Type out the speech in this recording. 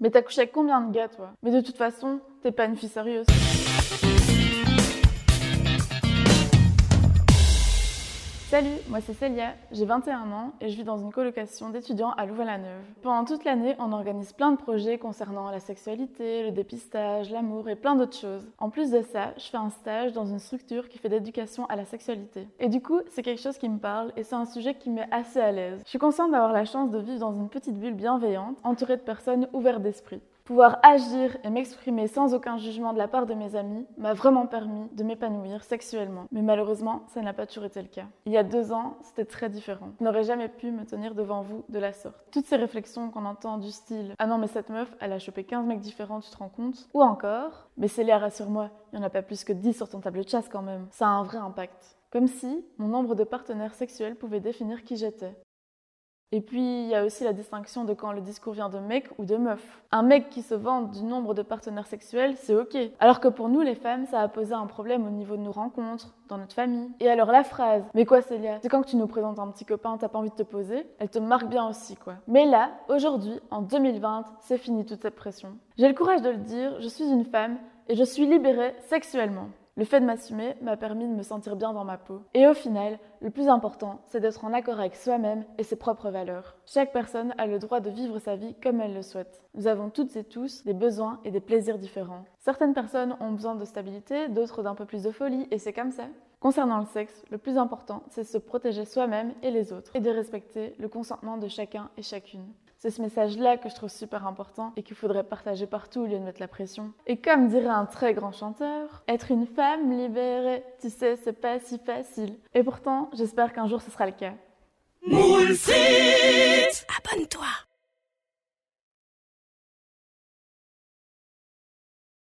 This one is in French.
Mais t'as couché avec combien de gars, toi? Mais de toute façon, t'es pas une fille sérieuse. Salut, moi c'est Célia, j'ai 21 ans et je vis dans une colocation d'étudiants à Louvain-la-Neuve. Pendant toute l'année, on organise plein de projets concernant la sexualité, le dépistage, l'amour et plein d'autres choses. En plus de ça, je fais un stage dans une structure qui fait d'éducation à la sexualité. Et du coup, c'est quelque chose qui me parle et c'est un sujet qui me met assez à l'aise. Je suis consciente d'avoir la chance de vivre dans une petite bulle bienveillante, entourée de personnes ouvertes d'esprit. Pouvoir agir et m'exprimer sans aucun jugement de la part de mes amis m'a vraiment permis de m'épanouir sexuellement. Mais malheureusement, ça n'a pas toujours été le cas. Il y a deux ans, c'était très différent. Je n'aurais jamais pu me tenir devant vous de la sorte. Toutes ces réflexions qu'on entend du style Ah non, mais cette meuf, elle a chopé 15 mecs différents, tu te rends compte? Ou encore Mais Célia, rassure-moi, il n'y en a pas plus que 10 sur ton tableau de chasse quand même. Ça a un vrai impact. Comme si mon nombre de partenaires sexuels pouvait définir qui j'étais. Et puis, il y a aussi la distinction de quand le discours vient de mec ou de meuf. Un mec qui se vante du nombre de partenaires sexuels, c'est ok. Alors que pour nous, les femmes, ça a posé un problème au niveau de nos rencontres, dans notre famille. Et alors la phrase, mais quoi Célia? C'est quand que tu nous présentes un petit copain, t'as pas envie de te poser? Elle te marque bien aussi, quoi. Mais là, aujourd'hui, en 2020, c'est fini toute cette pression. J'ai le courage de le dire, je suis une femme et je suis libérée sexuellement. Le fait de m'assumer m'a permis de me sentir bien dans ma peau. Et au final, le plus important, c'est d'être en accord avec soi-même et ses propres valeurs. Chaque personne a le droit de vivre sa vie comme elle le souhaite. Nous avons toutes et tous des besoins et des plaisirs différents. Certaines personnes ont besoin de stabilité, d'autres d'un peu plus de folie, et c'est comme ça. Concernant le sexe, le plus important, c'est de se protéger soi-même et les autres, et de respecter le consentement de chacun et chacune. C'est ce message-là que je trouve super important et qu'il faudrait partager partout au lieu de mettre la pression. Et comme dirait un très grand chanteur, être une femme libérée, tu sais, c'est pas si facile. Et pourtant, j'espère qu'un jour ce sera le cas. Abonne-toi